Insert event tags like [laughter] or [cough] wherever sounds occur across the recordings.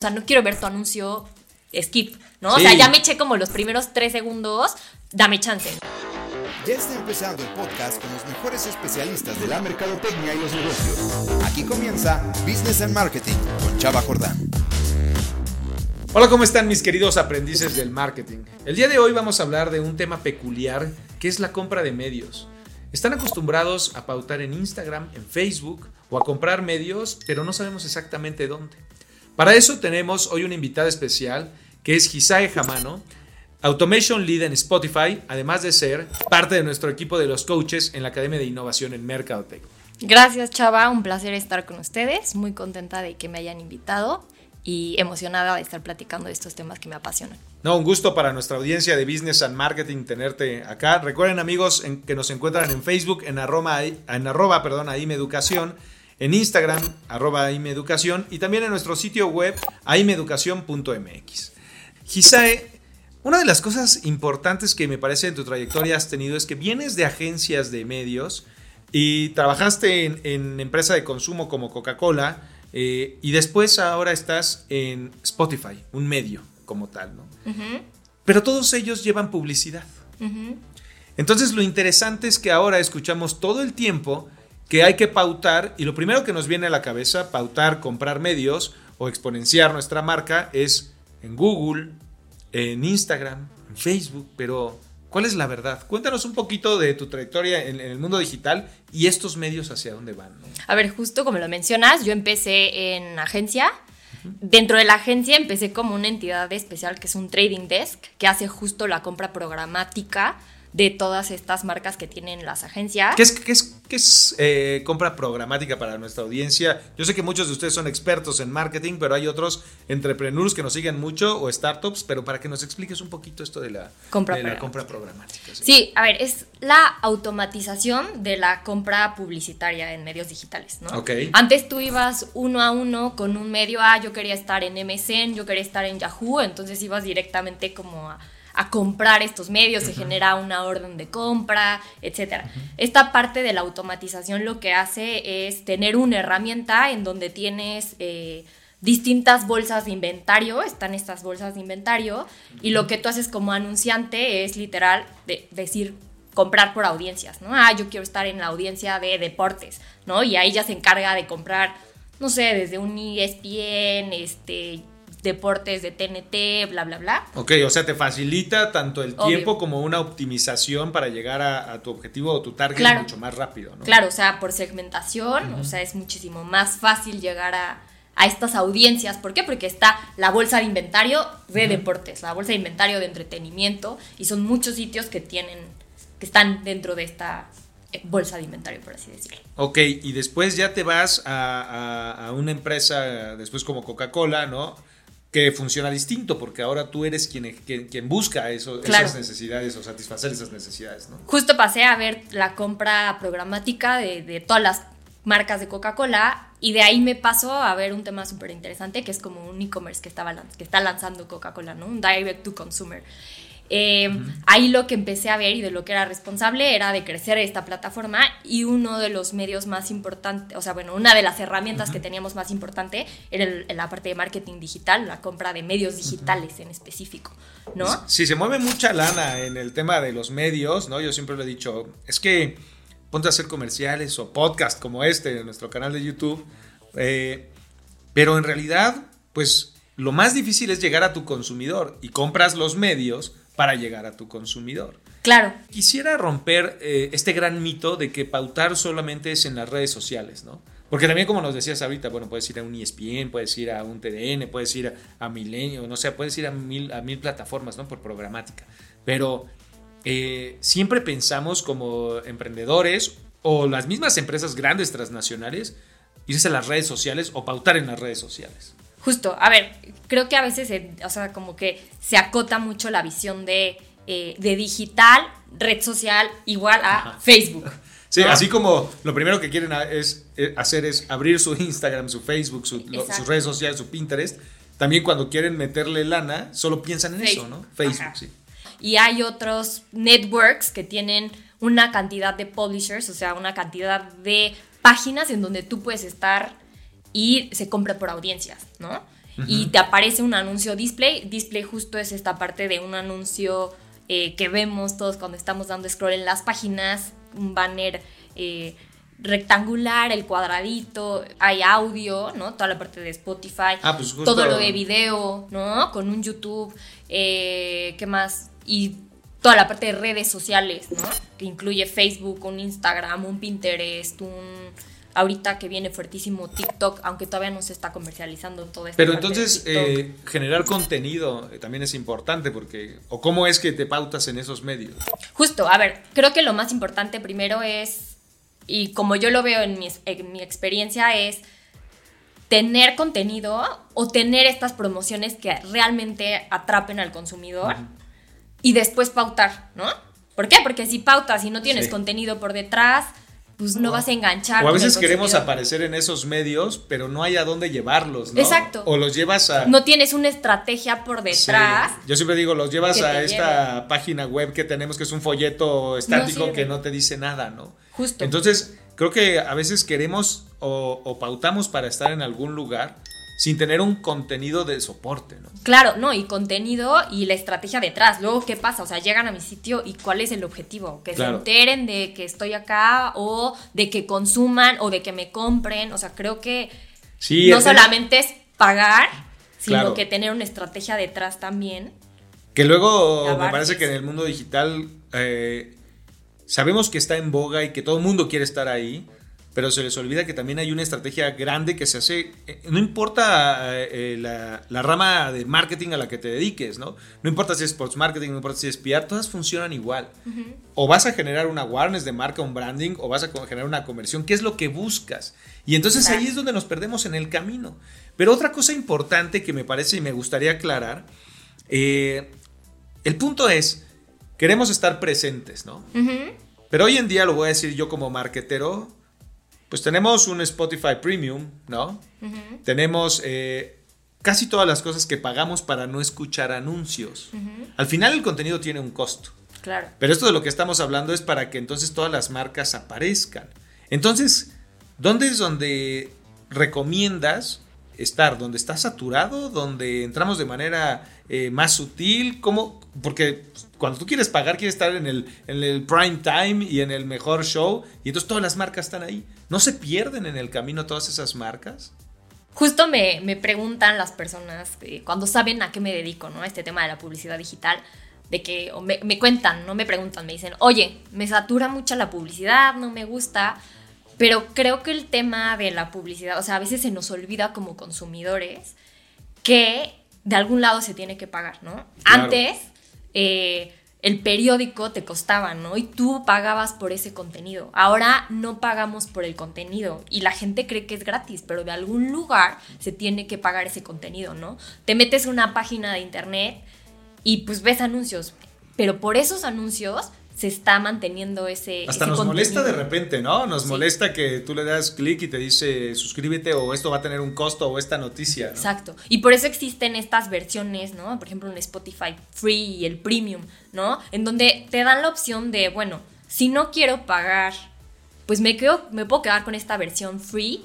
O sea, no quiero ver tu anuncio skip, ¿no? O sea, ya me eché como los primeros tres segundos, dame chance. Ya está empezando el podcast con los mejores especialistas de la mercadotecnia y los negocios. Aquí comienza Business and Marketing con Chava Jordán. Hola, ¿cómo están mis queridos aprendices del marketing? El día de hoy vamos a hablar de un tema peculiar que es la compra de medios. Están acostumbrados a pautar en Instagram, en Facebook o a comprar medios, pero no sabemos exactamente dónde. Para eso tenemos hoy una invitada especial que es Hisae Jamano, Automation Lead en Spotify, además de ser parte de nuestro equipo de los coaches en la Academia de Innovación en Mercadotech. Gracias Chava, un placer estar con ustedes, muy contenta de que me hayan invitado y emocionada de estar platicando de estos temas que me apasionan. No, un gusto para nuestra audiencia de Business and Marketing tenerte acá. Recuerden amigos que nos encuentran en Facebook en arroba, en arroba perdón, Educación en Instagram, arroba aimeeducación, y también en nuestro sitio web, aimeeducación.mx. Gisae, una de las cosas importantes que me parece en tu trayectoria has tenido es que vienes de agencias de medios y trabajaste en, empresa de consumo como Coca-Cola eh, y después ahora estás en Spotify, un medio como tal, ¿no? Pero todos ellos llevan publicidad. Entonces lo interesante es que ahora escuchamos todo el tiempo que hay que pautar y lo primero que nos viene a la cabeza, pautar, comprar medios o exponenciar nuestra marca es en Google, en Instagram, en Facebook, pero ¿cuál es la verdad? Cuéntanos un poquito de tu trayectoria en, el mundo digital y estos medios hacia dónde van. A ver, justo como lo mencionas, yo empecé en agencia. Dentro de la agencia empecé como una entidad especial que es un trading desk que hace justo la compra programática de todas estas marcas que tienen las agencias. ¿Qué es, qué es, qué es eh, compra programática para nuestra audiencia? Yo sé que muchos de ustedes son expertos en marketing, pero hay otros entrepreneurs que nos siguen mucho o startups, pero para que nos expliques un poquito esto de la compra, programática. Sí. a ver, es la automatización de la compra publicitaria en medios digitales, ¿no? Antes tú ibas uno a uno con un medio, ah, yo quería estar en MSN, yo quería estar en Yahoo, entonces ibas directamente como a a comprar estos medios, se genera una orden de compra, etc. Esta parte de la automatización lo que hace es tener una herramienta en donde tienes eh, distintas bolsas de inventario, están estas bolsas de inventario, y lo que tú haces como anunciante es literal decir comprar por audiencias, ¿no? Ah, yo quiero estar en la audiencia de deportes, ¿no? Y ahí ya se encarga de comprar, no sé, desde un ESPN, este, deportes de TNT, bla, bla, bla. Ok, o sea, te facilita tanto el tiempo como una optimización para llegar a, tu objetivo o tu target mucho más rápido, ¿no? Claro, o sea, por segmentación, o sea, es muchísimo más fácil llegar a, estas audiencias. ¿Por qué? Porque está la bolsa de inventario de deportes, la bolsa de inventario de entretenimiento, y son muchos sitios que tienen, que están dentro de esta eh, bolsa de inventario, por así decirlo. Ok, y después ya te vas a, a una empresa, después como Coca-Cola, ¿no? Que funciona distinto, porque ahora tú eres quien, quien, busca eso, esas necesidades o satisfacer esas necesidades, ¿no? Justo pasé a ver la compra programática de, todas las marcas de Coca-Cola y de ahí me pasó a ver un tema súper interesante que es como un e-commerce que, estaba, que está lanzando Coca-Cola, ¿no? Un direct to consumer. Eh, ahí lo que empecé a ver y de lo que era responsable era de crecer esta plataforma y uno de los medios más importantes, o sea, bueno, una de las herramientas que teníamos más importante era la parte de marketing digital, la compra de medios digitales en específico, ¿no? Si se mueve mucha lana en el tema de los medios, ¿no? Yo siempre lo he dicho, es que ponte a hacer comerciales o podcast como este en nuestro canal de YouTube, eh, pero en realidad, pues lo más difícil es llegar a tu consumidor y compras los medios para llegar a tu consumidor. Claro. Quisiera romper eh, este gran mito de que pautar solamente es en las redes sociales, ¿no? Porque también como nos decías ahorita, bueno, puedes ir a un ESPN, puedes ir a un TDN, puedes ir a, Milenio, no sé, puedes ir a mil, a mil plataformas, ¿no? Por programática. Pero eh, siempre pensamos como emprendedores o las mismas empresas grandes transnacionales irse a las redes sociales o pautar en las redes sociales. Justo, a ver, creo que a veces, o sea, como que se acota mucho la visión de, eh, de digital, red social, igual a Facebook. [laughs] Sí, así como lo primero que quieren es, eh, hacer es abrir su Instagram, su Facebook, sus redes sociales, su Pinterest. También cuando quieren meterle lana, solo piensan en eso, ¿no? Facebook, sí. Y hay otros networks que tienen una cantidad de publishers, o sea, una cantidad de páginas en donde tú puedes estar y se compra por audiencias, ¿no? y te aparece un anuncio display. Display justo es esta parte de un anuncio eh, que vemos todos cuando estamos dando scroll en las páginas, un banner eh, rectangular, el cuadradito, hay audio, ¿no? Toda la parte de Spotify, ah, pues todo lo de video, ¿no? Con un YouTube, eh, ¿qué más? Y toda la parte de redes sociales, ¿no? Que incluye Facebook, un Instagram, un Pinterest, un ahorita que viene fuertísimo TikTok, aunque todavía no se está comercializando todo esto. Pero entonces eh, generar contenido eh, también es importante porque, o cómo es que te pautas en esos medios. Justo, a ver, creo que lo más importante primero es, y como yo lo veo en mi, experiencia, es tener contenido o tener estas promociones que realmente atrapen al consumidor y después pautar, ¿no? ¿Por qué? Porque si pautas y no tienes contenido por detrás, pues no, vas a enganchar. O a veces queremos aparecer en esos medios, pero no hay a dónde llevarlos, ¿no? Exacto. O los llevas a... No tienes una estrategia por detrás. Yo siempre digo, los llevas a esta página web que tenemos, que es un folleto estático que no te dice nada, ¿no? Justo. Entonces, creo que a veces queremos o, o pautamos para estar en algún lugar sin tener un contenido de soporte, ¿no? Claro, no, y contenido y la estrategia detrás. Luego, ¿qué pasa? O sea, llegan a mi sitio y ¿cuál es el objetivo? Que se enteren de que estoy acá o de que consuman o de que me compren. O sea, creo que no solamente es pagar, sino que tener una estrategia detrás también. Que luego me parece que en el mundo digital eh, sabemos que está en boga y que todo el mundo quiere estar ahí pero se les olvida que también hay una estrategia grande que se hace, eh, no importa eh, la, rama de marketing a la que te dediques, ¿no? No importa si es sports marketing, no importa si es PR, todas funcionan igual. O vas a generar una awareness de marca, un branding, o vas a generar una conversión, ¿qué es lo que buscas? Y entonces ahí es donde nos perdemos en el camino. Pero otra cosa importante que me parece y me gustaría aclarar, eh, el punto es, queremos estar presentes, ¿no? Pero hoy en día, lo voy a decir yo como marketero, pues tenemos un Spotify Premium, ¿no? Tenemos eh, casi todas las cosas que pagamos para no escuchar anuncios. Al final el contenido tiene un costo. Claro. Pero esto de lo que estamos hablando es para que entonces todas las marcas aparezcan. Entonces, ¿dónde es donde recomiendas estar? ¿Donde está saturado? ¿Donde entramos de manera eh, más sutil? ¿Cómo? Porque cuando tú quieres pagar, quieres estar en el, en el prime time y en el mejor show. Y entonces todas las marcas están ahí. ¿No se pierden en el camino todas esas marcas? Justo me, preguntan las personas eh, cuando saben a qué me dedico, ¿no? Este tema de la publicidad digital, de que me, me, cuentan, no me preguntan, me dicen, oye, me satura mucho la publicidad, no me gusta, pero creo que el tema de la publicidad, o sea, a veces se nos olvida como consumidores que de algún lado se tiene que pagar, ¿no? Antes, eh, el periódico te costaba, ¿no? Y tú pagabas por ese contenido. Ahora no pagamos por el contenido y la gente cree que es gratis, pero de algún lugar se tiene que pagar ese contenido, ¿no? Te metes en una página de internet y pues ves anuncios, pero por esos anuncios se está manteniendo ese. Hasta nos molesta de repente, ¿no? Nos molesta que tú le das clic y te dice suscríbete o esto va a tener un costo o esta noticia. Exacto. Y por eso existen estas versiones, ¿no? Por ejemplo, en Spotify Free y el Premium, ¿no? En donde te dan la opción de, bueno, si no quiero pagar, pues me, quedo, me puedo quedar con esta versión free,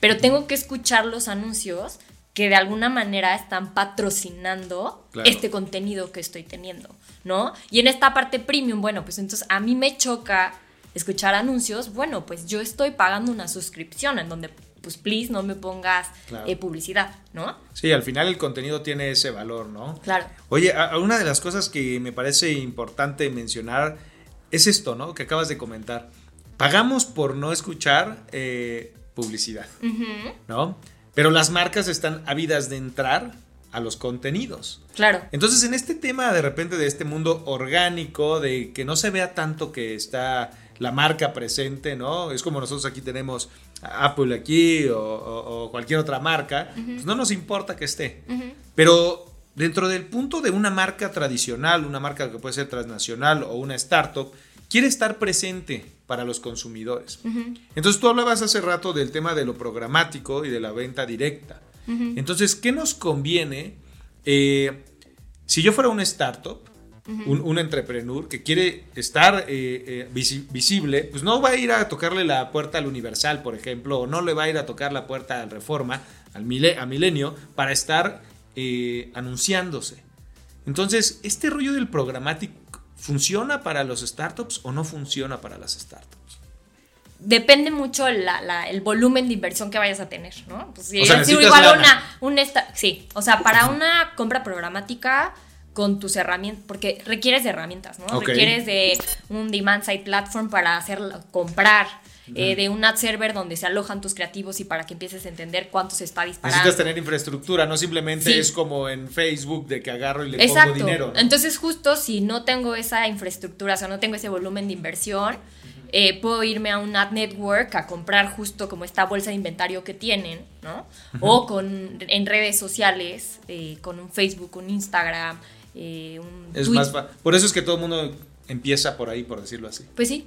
pero tengo que escuchar los anuncios que de alguna manera están patrocinando este contenido que estoy teniendo, ¿no? Y en esta parte premium, bueno, pues entonces a mí me choca escuchar anuncios, bueno, pues yo estoy pagando una suscripción en donde, pues, please, no me pongas eh, publicidad, ¿no? Sí, al final el contenido tiene ese valor, ¿no? Claro. Oye, una de las cosas que me parece importante mencionar es esto, ¿no? Que acabas de comentar. Pagamos por no escuchar eh, publicidad, ¿no? Pero las marcas están ávidas de entrar a los contenidos. Claro. Entonces, en este tema de repente de este mundo orgánico, de que no se vea tanto que está la marca presente, ¿no? Es como nosotros aquí tenemos Apple aquí o, cualquier otra marca, pues no nos importa que esté. Pero dentro del punto de una marca tradicional, una marca que puede ser transnacional o una startup, quiere estar presente para los consumidores. Entonces tú hablabas hace rato del tema de lo programático y de la venta directa. Entonces, ¿qué nos conviene? Eh, si yo fuera una startup, un, un, entrepreneur que quiere estar eh, eh, visible, pues no va a ir a tocarle la puerta al Universal, por ejemplo, o no le va a ir a tocar la puerta al Reforma, al a Milenio, para estar eh, anunciándose. Entonces, ¿este rollo del programático funciona para los startups o no funciona para las startups? depende mucho el volumen de inversión que vayas a tener, ¿no? Pues, o sea, igual una, sí, o sea, para una compra programática con tus herramientas, porque requieres de herramientas, ¿no? Requieres de un demand side platform para hacer comprar, eh, de un ad server donde se alojan tus creativos y para que empieces a entender cuánto se está disparando. Necesitas tener infraestructura, no simplemente es como en Facebook de que agarro y le pongo dinero. Entonces, justo si no tengo esa infraestructura, o sea, no tengo ese volumen de inversión, eh, puedo irme a un ad network a comprar justo como esta bolsa de inventario que tienen, ¿no? O con, en redes sociales, eh, con un Facebook, un Instagram, un es más Por eso es que todo el mundo empieza por ahí, por decirlo así. Pues sí.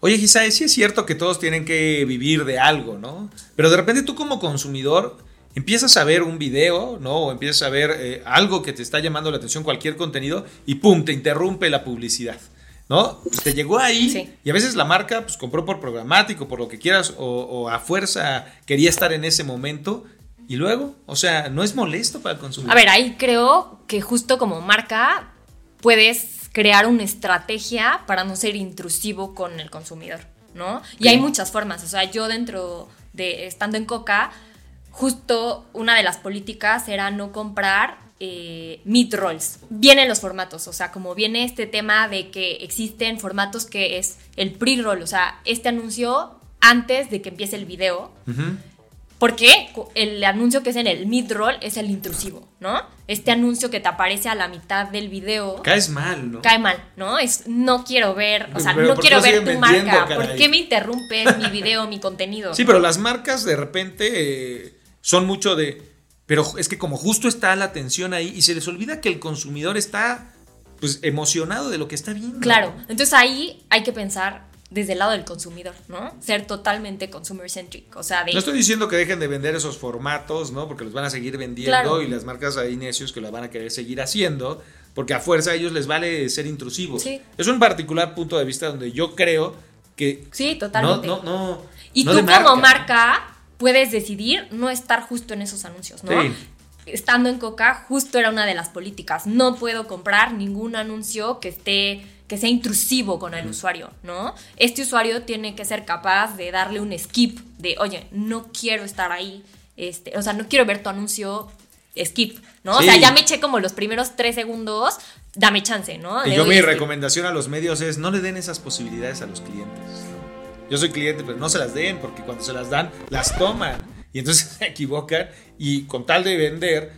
Oye, Gisae, sí es cierto que todos tienen que vivir de algo, ¿no? Pero de repente tú como consumidor empiezas a ver un video, ¿no? O empiezas a ver eh, algo que te está llamando la atención, cualquier contenido, y ¡pum! te interrumpe la publicidad. ¿No? Pues te llegó ahí y a veces la marca pues compró por programático, por lo que quieras, o, a fuerza quería estar en ese momento y luego, o sea, no es molesto para el consumidor. A ver, ahí creo que justo como marca puedes crear una estrategia para no ser intrusivo con el consumidor, ¿no? Y hay muchas formas, o sea, yo dentro de, estando en Coca, justo una de las políticas era no comprar eh, mid rolls. Vienen los formatos, o sea, como viene este tema de que existen formatos que es el pre-roll, o sea, este anuncio antes de que empiece el video. Porque el anuncio que es en el mid-roll es el intrusivo, ¿no? Este anuncio que te aparece a la mitad del video. Caes mal, ¿no? Cae mal, ¿no? Es no quiero ver, o sea, no quiero ver tu marca. ¿Por qué me interrumpes mi video, mi contenido? Sí, pero las marcas de repente eh, son mucho de. Pero es que como justo está la atención ahí y se les olvida que el consumidor está pues emocionado de lo que está viendo. Claro, entonces ahí hay que pensar desde el lado del consumidor, ¿no? Ser totalmente consumer centric, o sea, No estoy diciendo que dejen de vender esos formatos, ¿no? Porque los van a seguir vendiendo y las marcas ahí necios que lo van a querer seguir haciendo, porque a fuerza a ellos les vale ser intrusivos. Sí. Es un particular punto de vista donde yo creo que... Sí, totalmente. No, no, no. Y tú como marca puedes decidir no estar justo en esos anuncios, ¿no? Sí estando en Coca, justo era una de las políticas. No puedo comprar ningún anuncio que esté que sea intrusivo con el usuario, ¿no? Este usuario tiene que ser capaz de darle un skip de, oye, no quiero estar ahí, este, o sea, no quiero ver tu anuncio, skip, ¿no? O sea, ya me eché como los primeros tres segundos, dame chance, ¿no? Y yo mi recomendación a los medios es no le den esas posibilidades a los clientes. Yo soy cliente, pero no se las den, porque cuando se las dan, las toman. Y entonces [laughs] se equivocan y con tal de vender,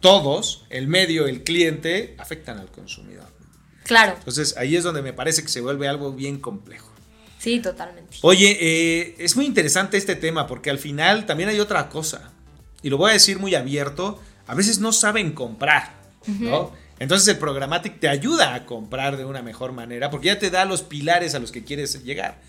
todos, el medio, el cliente, afectan al consumidor. Claro. Entonces ahí es donde me parece que se vuelve algo bien complejo. Sí, totalmente. Oye, eh, es muy interesante este tema porque al final también hay otra cosa. Y lo voy a decir muy abierto. A veces no saben comprar, ¿no? Entonces el programmatic te ayuda a comprar de una mejor manera porque ya te da los pilares a los que quieres llegar.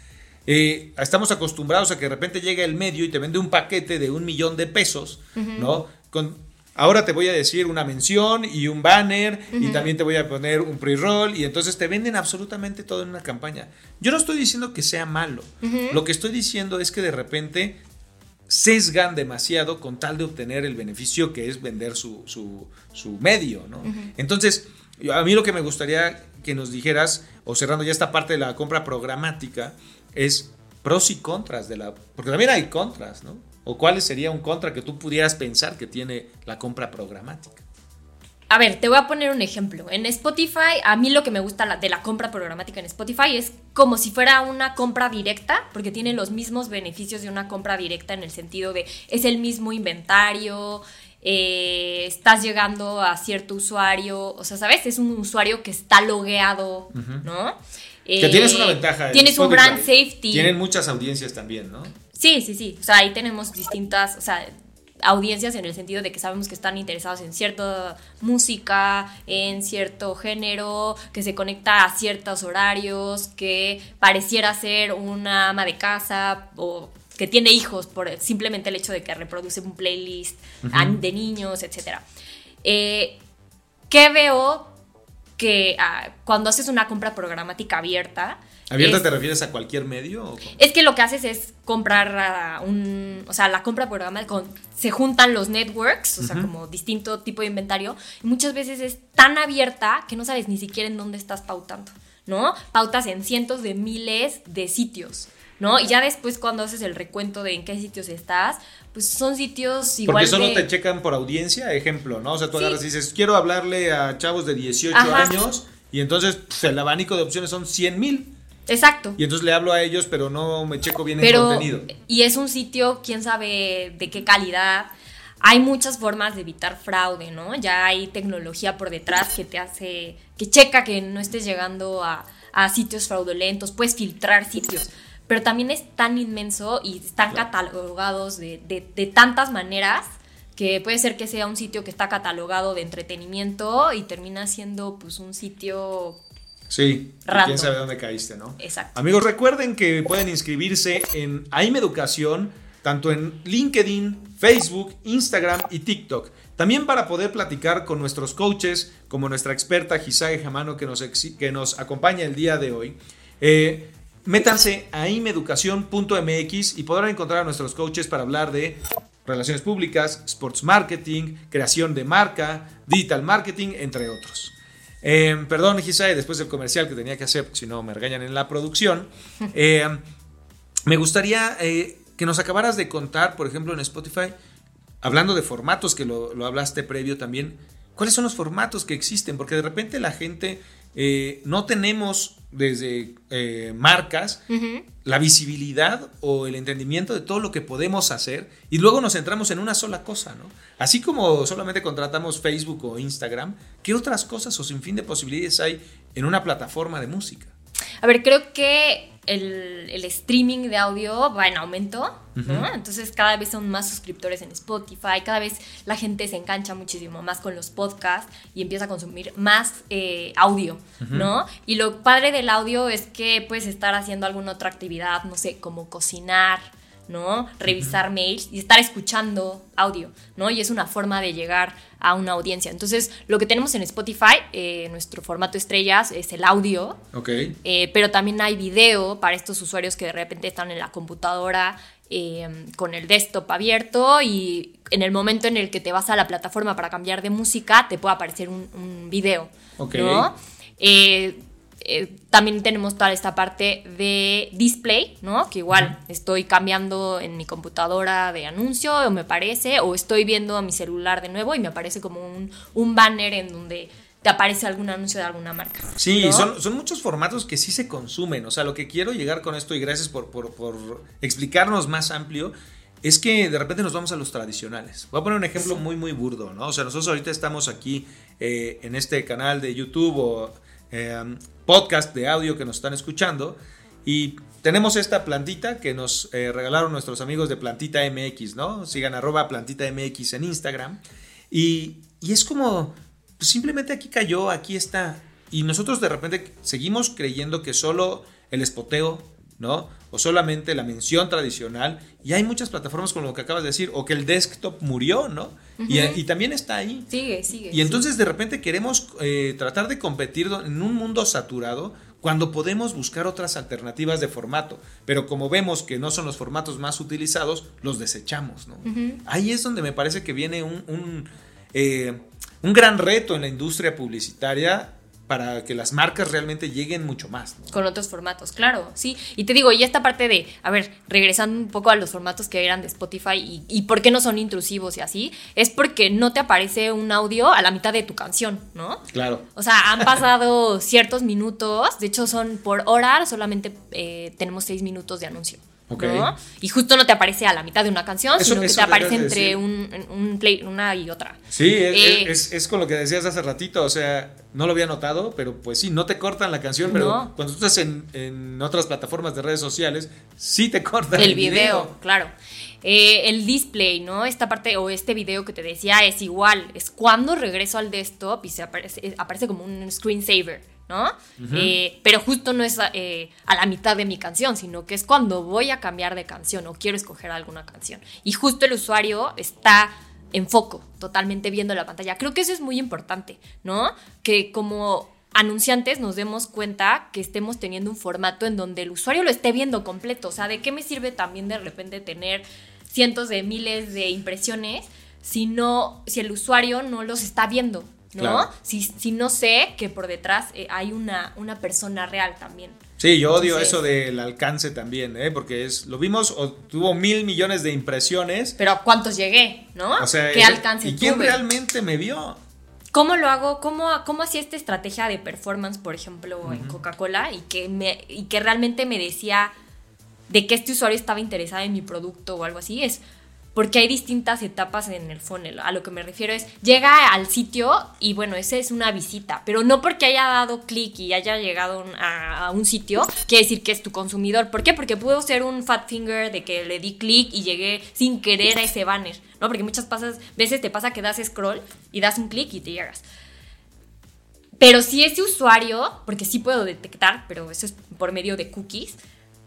Eh, estamos acostumbrados a que de repente llega el medio y te vende un paquete de un millón de pesos, ¿no? Con ahora te voy a decir una mención y un banner y también te voy a poner un pre-roll y entonces te venden absolutamente todo en una campaña. Yo no estoy diciendo que sea malo, lo que estoy diciendo es que de repente sesgan demasiado con tal de obtener el beneficio que es vender su, su, medio, ¿no? Entonces, a mí lo que me gustaría que nos dijeras, o cerrando ya esta parte de la compra programática, es pros y contras de la... Porque también hay contras, ¿no? ¿O cuál sería un contra que tú pudieras pensar que tiene la compra programática? A ver, te voy a poner un ejemplo. En Spotify, a mí lo que me gusta de la compra programática en Spotify es como si fuera una compra directa, porque tiene los mismos beneficios de una compra directa en el sentido de es el mismo inventario, eh, estás llegando a cierto usuario, o sea, ¿sabes? Es un usuario que está logueado, ¿no? que tienes una eh, ventaja. Tienes un brand safety. Tienen muchas audiencias también, ¿no? Sí, sí, sí. O sea, ahí tenemos distintas, o sea, audiencias en el sentido de que sabemos que están interesados en cierta música, en cierto género, que se conecta a ciertos horarios, que pareciera ser una ama de casa o que tiene hijos por simplemente el hecho de que reproduce un playlist de niños, etc. Eh, ¿Qué veo que ah, cuando haces una compra programática abierta, ¿Abierta te refieres a cualquier medio? es que lo que haces es comprar un. O sea, la compra programática. Con, se juntan los networks, o sea, como distinto tipo de inventario. Y muchas veces es tan abierta que no sabes ni siquiera en dónde estás pautando, ¿no? Pautas en cientos de miles de sitios. ¿no? Y ya después cuando haces el recuento de en qué sitios estás, pues son sitios igual Porque solo te checan por audiencia, ejemplo, ¿no? O sea, tú agarras y dices, quiero hablarle a chavos de 18 años y entonces pues, el abanico de opciones son 100 mil. Exacto. Y entonces le hablo a ellos, pero no me checo bien el contenido. Y es un sitio, quién sabe de qué calidad. Hay muchas formas de evitar fraude, ¿no? Ya hay tecnología por detrás que te hace, que checa que no estés llegando a, sitios fraudulentos, puedes filtrar sitios. Pero también es tan inmenso y están catalogados de, de tantas maneras que puede ser que sea un sitio que está catalogado de entretenimiento y termina siendo pues un sitio Sí, quién sabe dónde caíste, ¿no? Exacto. Amigos, recuerden que pueden inscribirse en AIM Educación, tanto en LinkedIn, Facebook, Instagram y TikTok. También para poder platicar con nuestros coaches, como nuestra experta Gisage Jamano que nos, que nos acompaña el día de hoy. Eh, métanse a imeducación.mx y podrán encontrar a nuestros coaches para hablar de relaciones públicas, sports marketing, creación de marca, digital marketing, entre otros. Em, perdón, Gisai, después del comercial que tenía que hacer, porque si no me regañan en la producción. [laughs] Em, me gustaría eh, que nos acabaras de contar, por ejemplo, en Spotify, hablando de formatos, que lo, lo hablaste previo también, ¿cuáles son los formatos que existen? Porque de repente la gente eh, no tenemos desde eh, marcas la visibilidad o el entendimiento de todo lo que podemos hacer y luego nos centramos en una sola cosa, ¿no? Así como solamente contratamos Facebook o Instagram, ¿qué otras cosas o sin fin de posibilidades hay en una plataforma de música? A ver, creo que el, streaming de audio va en aumento, ¿no? Entonces cada vez son más suscriptores en Spotify, cada vez la gente se engancha muchísimo más con los podcasts y empieza a consumir más eh, audio, ¿no? Y lo padre del audio es que puedes estar haciendo alguna otra actividad, no sé, como cocinar, ¿no? Revisar mails y estar escuchando audio, ¿no? Y es una forma de llegar a una audiencia. Entonces, lo que tenemos en Spotify, eh, nuestro formato estrellas, es el audio. Ok. Eh, pero también hay video para estos usuarios que de repente están en la computadora eh, con el desktop abierto y en el momento en el que te vas a la plataforma para cambiar de música, te puede aparecer un, un video, Ok. ¿no? Eh, también tenemos toda esta parte de display, ¿no? Que igual estoy cambiando en mi computadora de anuncio, o me parece, o estoy viendo mi celular de nuevo y me aparece como un, banner en donde te aparece algún anuncio de alguna marca. Sí, son, son, muchos formatos que sí se consumen. O sea, lo que quiero llegar con esto, y gracias por, explicarnos más amplio, es que de repente nos vamos a los tradicionales. Voy a poner un ejemplo muy, muy burdo, ¿no? O sea, nosotros ahorita estamos aquí eh, en este canal de YouTube o eh, podcast de audio que nos están escuchando. Y tenemos esta plantita que nos eh, regalaron nuestros amigos de Plantita MX, ¿no? Sigan arroba Plantita MX en Instagram. Y, es como, pues simplemente aquí cayó, aquí está. Y nosotros de repente seguimos creyendo que solo el espoteo, ¿no? O solamente la mención tradicional. Y hay muchas plataformas con lo que acabas de decir, o que el desktop murió, ¿no? Y, también está ahí. Sigue, sigue. Y entonces de repente queremos eh, tratar de competir en un mundo saturado cuando podemos buscar otras alternativas de formato. Pero como vemos que no son los formatos más utilizados, los desechamos, ¿no? Ahí es donde me parece que viene un, un, eh, un gran reto en la industria publicitaria para que las marcas realmente lleguen mucho más. Con otros formatos, claro, sí. Y te digo, y esta parte de, a ver, regresando un poco a los formatos que eran de Spotify y, y, por qué no son intrusivos y así, es porque no te aparece un audio a la mitad de tu canción, ¿no? Claro. O sea, han pasado [laughs] ciertos minutos, de hecho son por hora, solamente eh, tenemos seis minutos de anuncio. Y justo no te aparece a la mitad de una canción, sino que te aparece entre un, play, una y otra. Sí, eh, es, con lo que decías hace ratito, o sea, no lo había notado, pero pues sí, no te cortan la canción, pero cuando tú estás en, otras plataformas de redes sociales, sí te cortan el, video, Claro. Eh, el display, ¿no? Esta parte o este video que te decía es igual, es cuando regreso al desktop y se aparece, aparece como un screensaver. ¿No? Eh, pero justo no es eh, a la mitad de mi canción, sino que es cuando voy a cambiar de canción o quiero escoger alguna canción. Y justo el usuario está en foco, totalmente viendo la pantalla. Creo que eso es muy importante, ¿no? Que como anunciantes nos demos cuenta que estemos teniendo un formato en donde el usuario lo esté viendo completo. O sea, ¿de qué me sirve también de repente tener cientos de miles de impresiones si no, si el usuario no los está viendo? ¿No? Si, si, no sé que por detrás eh, hay una, una persona real también. Sí, yo odio eso del alcance también, ¿eh? porque es, lo vimos, tuvo mil millones de impresiones. Pero ¿a cuántos llegué? ¿No? O sea, ¿qué alcance ¿Y quién realmente me vio? ¿Cómo lo hago? ¿Cómo, cómo hacía esta estrategia de performance, por ejemplo, en Coca-Cola? Y, que me, y que realmente me decía de que este usuario estaba interesado en mi producto o algo así. Es porque hay distintas etapas en el funnel. A lo que me refiero es, llega al sitio y bueno, esa es una visita, pero no porque haya dado clic y haya llegado a, un sitio, quiere decir que es tu consumidor. ¿Por qué? Porque pudo ser un fat finger de que le di clic y llegué sin querer a ese banner, ¿no? Porque muchas veces te pasa que das scroll y das un clic y te llegas. Pero si ese usuario, porque sí puedo detectar, pero eso es por medio de cookies,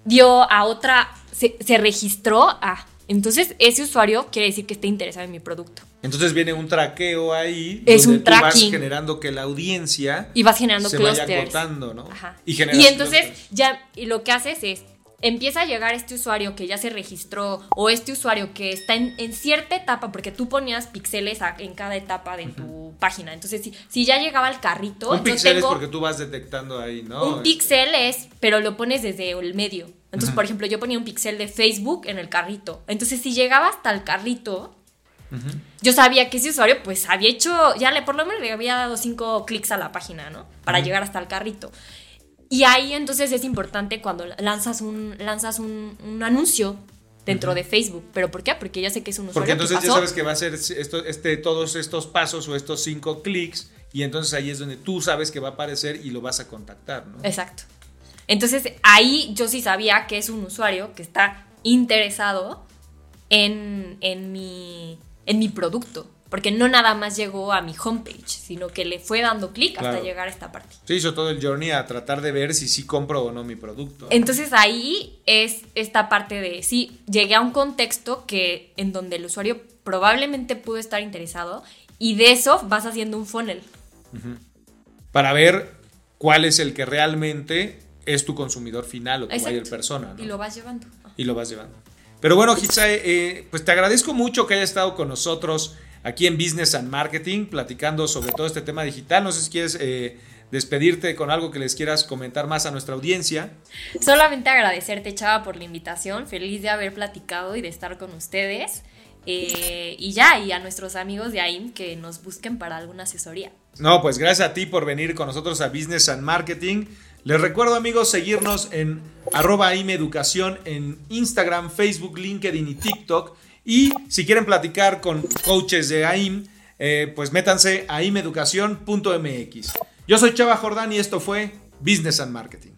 dio a otra, se registró a entonces, ese usuario quiere decir que está interesado en mi producto. Entonces viene un traqueo ahí. Es un tracking. vas generando que la audiencia. Y vas generando se clusters. vaya cortando, ¿no? Ajá. Y, y entonces, ya, y lo que haces es. Empieza a llegar este usuario que ya se registró o este usuario que está en, cierta etapa, porque tú ponías píxeles en cada etapa de tu página. Entonces, si, si, ya llegaba al carrito. Un píxel es porque tú vas detectando ahí, ¿no? Un píxel es, pero lo pones desde el medio. Entonces, por ejemplo, yo ponía un pixel de Facebook en el carrito. Entonces, si llegaba hasta el carrito, yo sabía que ese usuario, pues, había hecho, ya le por lo menos le había dado cinco clics a la página, ¿no? Para llegar hasta el carrito. Y ahí entonces es importante cuando lanzas un, lanzas un, anuncio dentro de Facebook. ¿Pero por qué? Porque ya sé que es un usuario. Porque entonces ya sabes que va a ser esto, este, todos estos pasos o estos cinco clics. Y entonces ahí es donde tú sabes que va a aparecer y lo vas a contactar, ¿no? Exacto. Entonces ahí yo sí sabía que es un usuario que está interesado en, en, mi, en mi producto. Porque no nada más llegó a mi homepage, sino que le fue dando clic hasta llegar a esta parte. Sí, hizo todo el journey a tratar de ver si sí compro o no mi producto. Entonces ahí es esta parte de, sí, llegué a un contexto que en donde el usuario probablemente pudo estar interesado y de eso vas haciendo un funnel. Para ver cuál es el que realmente es tu consumidor final o tu mayor persona. Y lo vas llevando. Y lo vas llevando. Pero bueno, Hitsae, eh, pues te agradezco mucho que hayas estado con nosotros aquí en Business and Marketing, platicando sobre todo este tema digital. No sé si quieres eh, despedirte con algo que les quieras comentar más a nuestra audiencia. Solamente agradecerte, Chava, por la invitación. Feliz de haber platicado y de estar con ustedes. Eh, y ya, y a nuestros amigos de AIM que nos busquen para alguna asesoría. No, pues gracias a ti por venir con nosotros a Business and Marketing. Les recuerdo amigos seguirnos en arroba Educación en Instagram, Facebook, LinkedIn y TikTok. Y si quieren platicar con coaches de AIM, eh, pues métanse a imeducación.mx. Yo soy Chava Jordán y esto fue Business and Marketing.